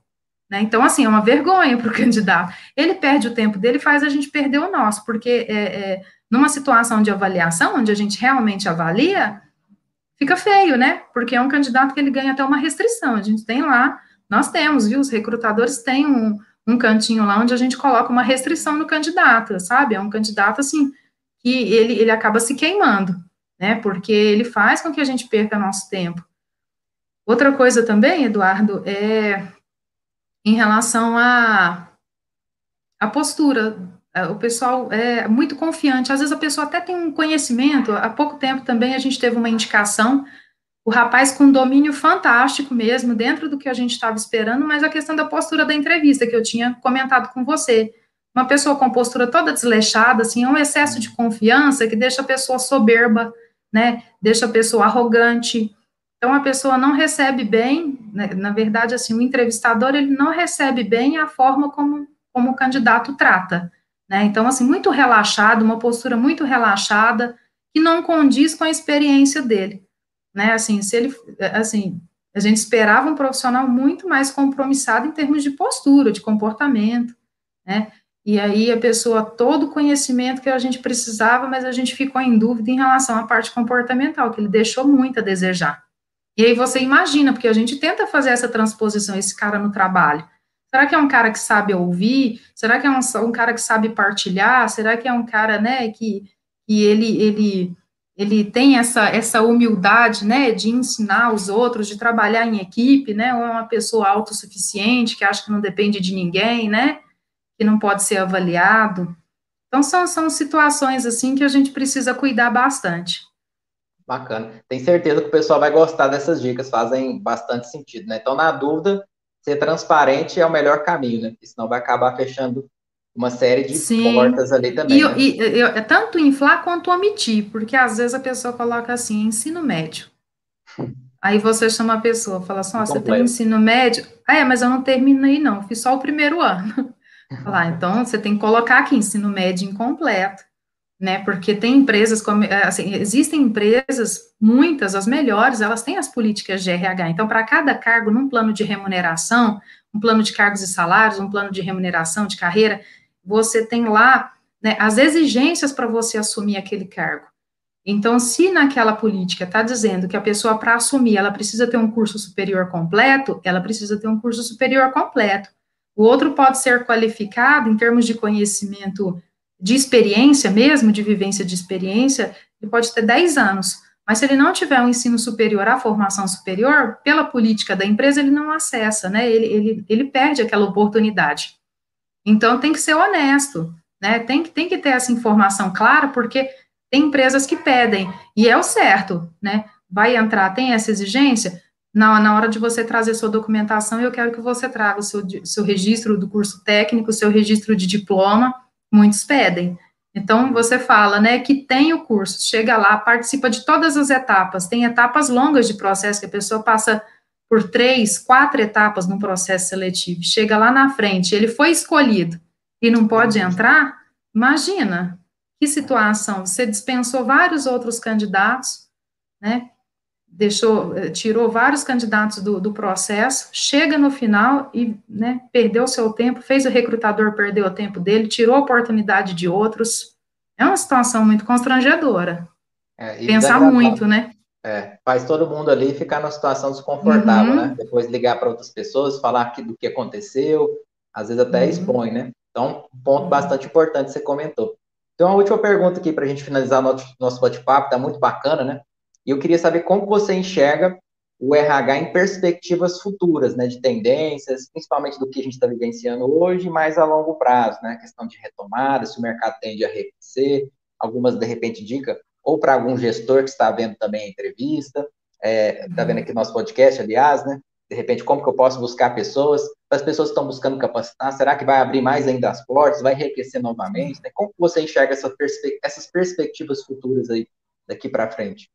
Né? Então, assim, é uma vergonha para o *laughs* candidato. Ele perde o tempo dele faz a gente perder o nosso, porque é, é, numa situação de avaliação, onde a gente realmente avalia, fica feio, né? Porque é um candidato que ele ganha até uma restrição. A gente tem lá, nós temos, viu? Os recrutadores têm um, um cantinho lá onde a gente coloca uma restrição no candidato, sabe? É um candidato, assim, que ele, ele acaba se queimando, né? Porque ele faz com que a gente perca nosso tempo. Outra coisa também, Eduardo, é em relação à a, a postura. É, o pessoal é muito confiante, às vezes a pessoa até tem um conhecimento. Há pouco tempo também a gente teve uma indicação, o rapaz com um domínio fantástico mesmo, dentro do que a gente estava esperando, mas a questão da postura da entrevista, que eu tinha comentado com você. Uma pessoa com postura toda desleixada, assim, é um excesso de confiança que deixa a pessoa soberba, né? Deixa a pessoa arrogante, então, a pessoa não recebe bem, né, na verdade, assim, o entrevistador, ele não recebe bem a forma como, como o candidato trata, né? Então, assim, muito relaxado, uma postura muito relaxada, que não condiz com a experiência dele, né? Assim, se ele, assim, a gente esperava um profissional muito mais compromissado em termos de postura, de comportamento, né? E aí a pessoa, todo o conhecimento que a gente precisava, mas a gente ficou em dúvida em relação à parte comportamental, que ele deixou muito a desejar. E aí você imagina, porque a gente tenta fazer essa transposição, esse cara no trabalho. Será que é um cara que sabe ouvir? Será que é um, um cara que sabe partilhar? Será que é um cara, né, que, que ele, ele, ele tem essa, essa humildade, né, de ensinar os outros, de trabalhar em equipe, né, ou é uma pessoa autossuficiente, que acha que não depende de ninguém, né, que não pode ser avaliado. Então, são, são situações, assim, que a gente precisa cuidar bastante. Bacana. Tenho certeza que o pessoal vai gostar dessas dicas, fazem bastante sentido, né? Então, na dúvida, ser transparente é o melhor caminho, né? Porque senão vai acabar fechando uma série de Sim. portas ali também. E, né? e, é tanto inflar quanto omitir, porque às vezes a pessoa coloca assim, ensino médio. *laughs* Aí você chama a pessoa, fala assim, oh, você tem ensino médio? Ah, é, mas eu não terminei, não, fiz só o primeiro ano. *laughs* Falar, ah, então você tem que colocar aqui ensino médio incompleto né? Porque tem empresas é, assim, existem empresas, muitas, as melhores, elas têm as políticas de RH. Então, para cada cargo, num plano de remuneração, um plano de cargos e salários, um plano de remuneração de carreira, você tem lá né, as exigências para você assumir aquele cargo. Então, se naquela política está dizendo que a pessoa, para assumir, ela precisa ter um curso superior completo, ela precisa ter um curso superior completo. O outro pode ser qualificado em termos de conhecimento, de experiência mesmo, de vivência de experiência, ele pode ter 10 anos. Mas se ele não tiver um ensino superior, a formação superior, pela política da empresa, ele não acessa, né? Ele, ele, ele perde aquela oportunidade. Então, tem que ser honesto, né? Tem que, tem que ter essa informação clara, porque tem empresas que pedem, e é o certo, né? Vai entrar, tem essa exigência, na, na hora de você trazer sua documentação, eu quero que você traga o seu, seu registro do curso técnico, seu registro de diploma, muitos pedem. Então, você fala, né, que tem o curso, chega lá, participa de todas as etapas, tem etapas longas de processo, que a pessoa passa por três, quatro etapas no processo seletivo, chega lá na frente, ele foi escolhido e não pode entrar, imagina, que situação? Você dispensou vários outros candidatos, né? Deixou, eh, tirou vários candidatos do, do processo, chega no final e né, perdeu seu tempo, fez o recrutador perder o tempo dele, tirou a oportunidade de outros. É uma situação muito constrangedora. É, Pensar muito, né? É, faz todo mundo ali ficar numa situação desconfortável, uhum. né? Depois ligar para outras pessoas, falar do que aconteceu, às vezes até uhum. expõe, né? Então, um ponto bastante importante você comentou. Então, a última pergunta aqui para a gente finalizar nosso, nosso bate-papo, está muito bacana, né? E eu queria saber como você enxerga o RH em perspectivas futuras, né, de tendências, principalmente do que a gente está vivenciando hoje, mais a longo prazo, né, questão de retomada, se o mercado tende a reconhecer, algumas, de repente, dica, ou para algum gestor que está vendo também a entrevista, está é, tá vendo aqui nosso podcast, aliás, né, de repente, como que eu posso buscar pessoas? As pessoas estão buscando capacitar, será que vai abrir mais ainda as portas, vai enriquecer novamente? Né? Como você enxerga essa perspe essas perspectivas futuras aí, daqui para frente?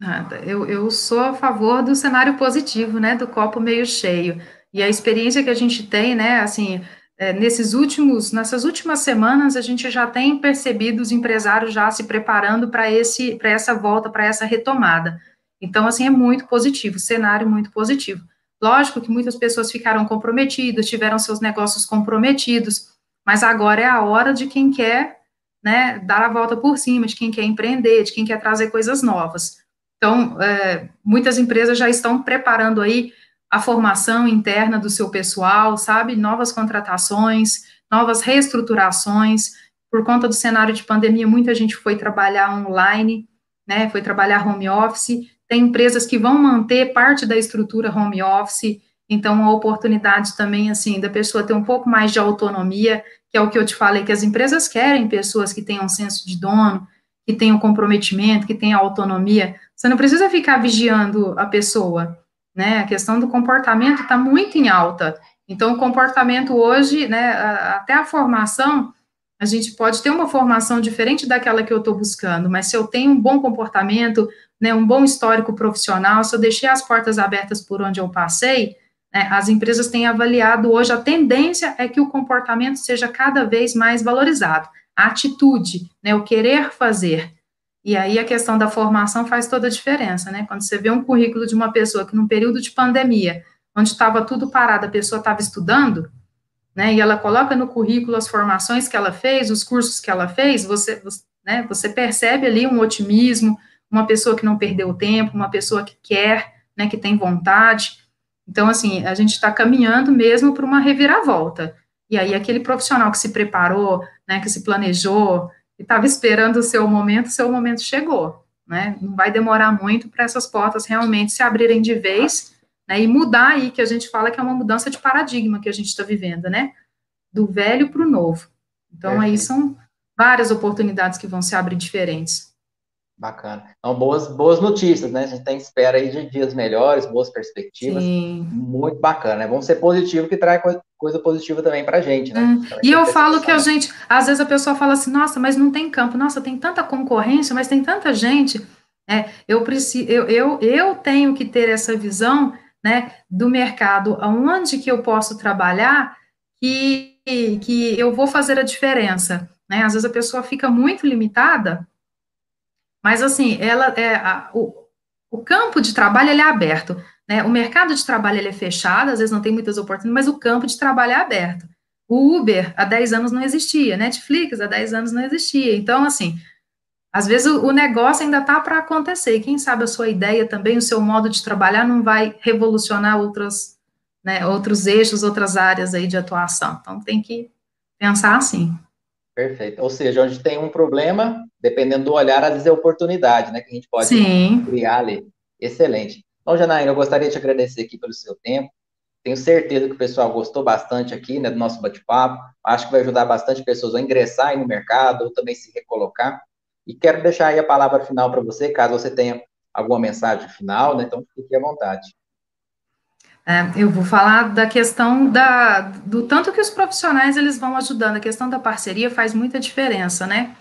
Nada, eu, eu sou a favor do cenário positivo, né, do copo meio cheio. E a experiência que a gente tem, né, assim, é, nesses últimos, nessas últimas semanas, a gente já tem percebido os empresários já se preparando para esse, para essa volta, para essa retomada. Então, assim, é muito positivo, cenário muito positivo. Lógico que muitas pessoas ficaram comprometidas, tiveram seus negócios comprometidos, mas agora é a hora de quem quer né, dar a volta por cima, de quem quer empreender, de quem quer trazer coisas novas. Então, é, muitas empresas já estão preparando aí a formação interna do seu pessoal, sabe? Novas contratações, novas reestruturações. Por conta do cenário de pandemia, muita gente foi trabalhar online, né? Foi trabalhar home office. Tem empresas que vão manter parte da estrutura home office, então a oportunidade também, assim, da pessoa ter um pouco mais de autonomia, que é o que eu te falei, que as empresas querem pessoas que tenham senso de dono, que tenham comprometimento, que tenham autonomia. Você não precisa ficar vigiando a pessoa, né? A questão do comportamento está muito em alta. Então, o comportamento hoje, né, até a formação, a gente pode ter uma formação diferente daquela que eu estou buscando, mas se eu tenho um bom comportamento, né, um bom histórico profissional, se eu deixei as portas abertas por onde eu passei, né, as empresas têm avaliado hoje, a tendência é que o comportamento seja cada vez mais valorizado, a atitude, né, o querer fazer. E aí a questão da formação faz toda a diferença, né? Quando você vê um currículo de uma pessoa que num período de pandemia, onde estava tudo parado, a pessoa estava estudando, né? E ela coloca no currículo as formações que ela fez, os cursos que ela fez, você, né, você percebe ali um otimismo, uma pessoa que não perdeu tempo, uma pessoa que quer, né, que tem vontade. Então, assim, a gente está caminhando mesmo para uma reviravolta. E aí, aquele profissional que se preparou, né, que se planejou, que estava esperando o seu momento, o seu momento chegou, né? Não vai demorar muito para essas portas realmente se abrirem de vez, né, e mudar aí, que a gente fala que é uma mudança de paradigma que a gente está vivendo, né? Do velho para o novo. Então, aí são várias oportunidades que vão se abrir diferentes. Bacana. Então, boas, boas notícias, né? A gente tem espera aí de dias melhores, boas perspectivas. Sim. Muito bacana, né? Vamos ser positivo que traz coisa, positiva também pra gente, né? Hum. E eu falo que a gente, às vezes a pessoa fala assim, nossa, mas não tem campo, nossa, tem tanta concorrência, mas tem tanta gente. É, eu, preciso, eu, eu, eu tenho que ter essa visão né, do mercado, aonde que eu posso trabalhar, que, que eu vou fazer a diferença. Né? Às vezes a pessoa fica muito limitada mas, assim, ela é, a, o, o campo de trabalho ele é aberto. Né? O mercado de trabalho ele é fechado, às vezes não tem muitas oportunidades, mas o campo de trabalho é aberto. O Uber há 10 anos não existia, Netflix há 10 anos não existia. Então, assim, às vezes o, o negócio ainda está para acontecer, e quem sabe a sua ideia também, o seu modo de trabalhar não vai revolucionar outras, né, outros eixos, outras áreas aí de atuação. Então tem que pensar assim. Perfeito. Ou seja, onde tem um problema, dependendo do olhar, às vezes é oportunidade, né? Que a gente pode Sim. criar ali. Excelente. Então, Janaína, eu gostaria de te agradecer aqui pelo seu tempo. Tenho certeza que o pessoal gostou bastante aqui, né, do nosso bate-papo. Acho que vai ajudar bastante pessoas a ingressar no mercado ou também se recolocar. E quero deixar aí a palavra final para você, caso você tenha alguma mensagem final, né? Então, fique à vontade. É, eu vou falar da questão da, do tanto que os profissionais eles vão ajudando. A questão da parceria faz muita diferença, né?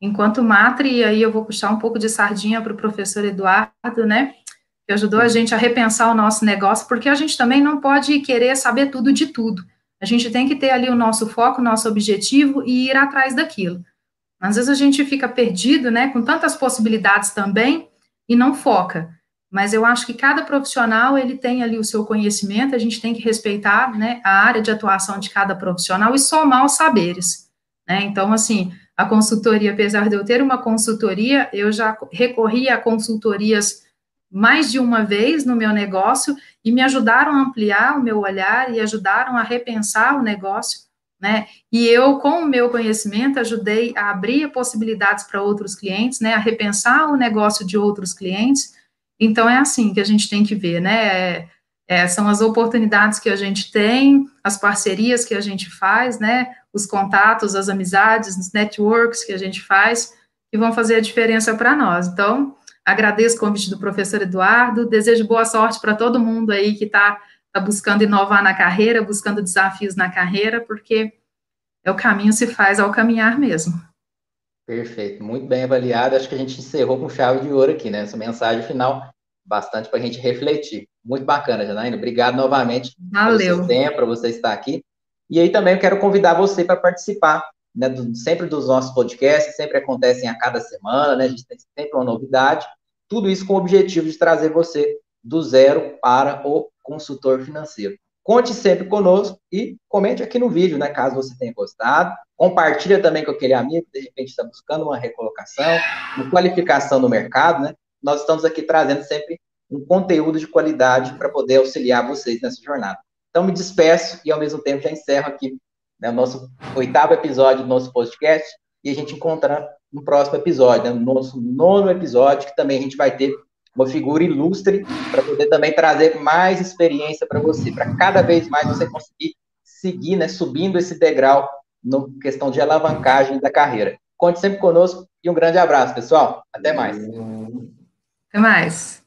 Enquanto Matri, e aí eu vou puxar um pouco de sardinha para o professor Eduardo, né? Que ajudou a gente a repensar o nosso negócio, porque a gente também não pode querer saber tudo de tudo. A gente tem que ter ali o nosso foco, o nosso objetivo e ir atrás daquilo. Às vezes a gente fica perdido, né, com tantas possibilidades também e não foca. Mas eu acho que cada profissional ele tem ali o seu conhecimento, a gente tem que respeitar, né, a área de atuação de cada profissional e somar os saberes, né? Então, assim, a consultoria, apesar de eu ter uma consultoria, eu já recorri a consultorias mais de uma vez no meu negócio e me ajudaram a ampliar o meu olhar e ajudaram a repensar o negócio né? E eu, com o meu conhecimento, ajudei a abrir possibilidades para outros clientes, né? A repensar o negócio de outros clientes. Então, é assim que a gente tem que ver, né? É, é, são as oportunidades que a gente tem, as parcerias que a gente faz, né? Os contatos, as amizades, os networks que a gente faz, que vão fazer a diferença para nós. Então, agradeço o convite do professor Eduardo, desejo boa sorte para todo mundo aí que está está buscando inovar na carreira, buscando desafios na carreira, porque é o caminho se faz ao caminhar mesmo. Perfeito, muito bem avaliado. Acho que a gente encerrou com chave de ouro aqui, né? Essa mensagem final, bastante para a gente refletir. Muito bacana, Janaína. Obrigado novamente Valeu. pelo seu tempo, para você estar aqui. E aí também eu quero convidar você para participar, né? Do, sempre dos nossos podcasts, sempre acontecem a cada semana, né? A gente tem sempre uma novidade. Tudo isso com o objetivo de trazer você do zero para o consultor financeiro. Conte sempre conosco e comente aqui no vídeo, né? Caso você tenha gostado. Compartilha também com aquele amigo que de repente está buscando uma recolocação, uma qualificação no mercado, né? Nós estamos aqui trazendo sempre um conteúdo de qualidade para poder auxiliar vocês nessa jornada. Então, me despeço e, ao mesmo tempo, já encerro aqui né, o nosso oitavo episódio do nosso podcast e a gente encontra no próximo episódio, né, no nosso nono episódio, que também a gente vai ter uma figura ilustre para poder também trazer mais experiência para você, para cada vez mais você conseguir seguir, né, subindo esse degrau na questão de alavancagem da carreira. Conte sempre conosco e um grande abraço, pessoal. Até mais. Até mais.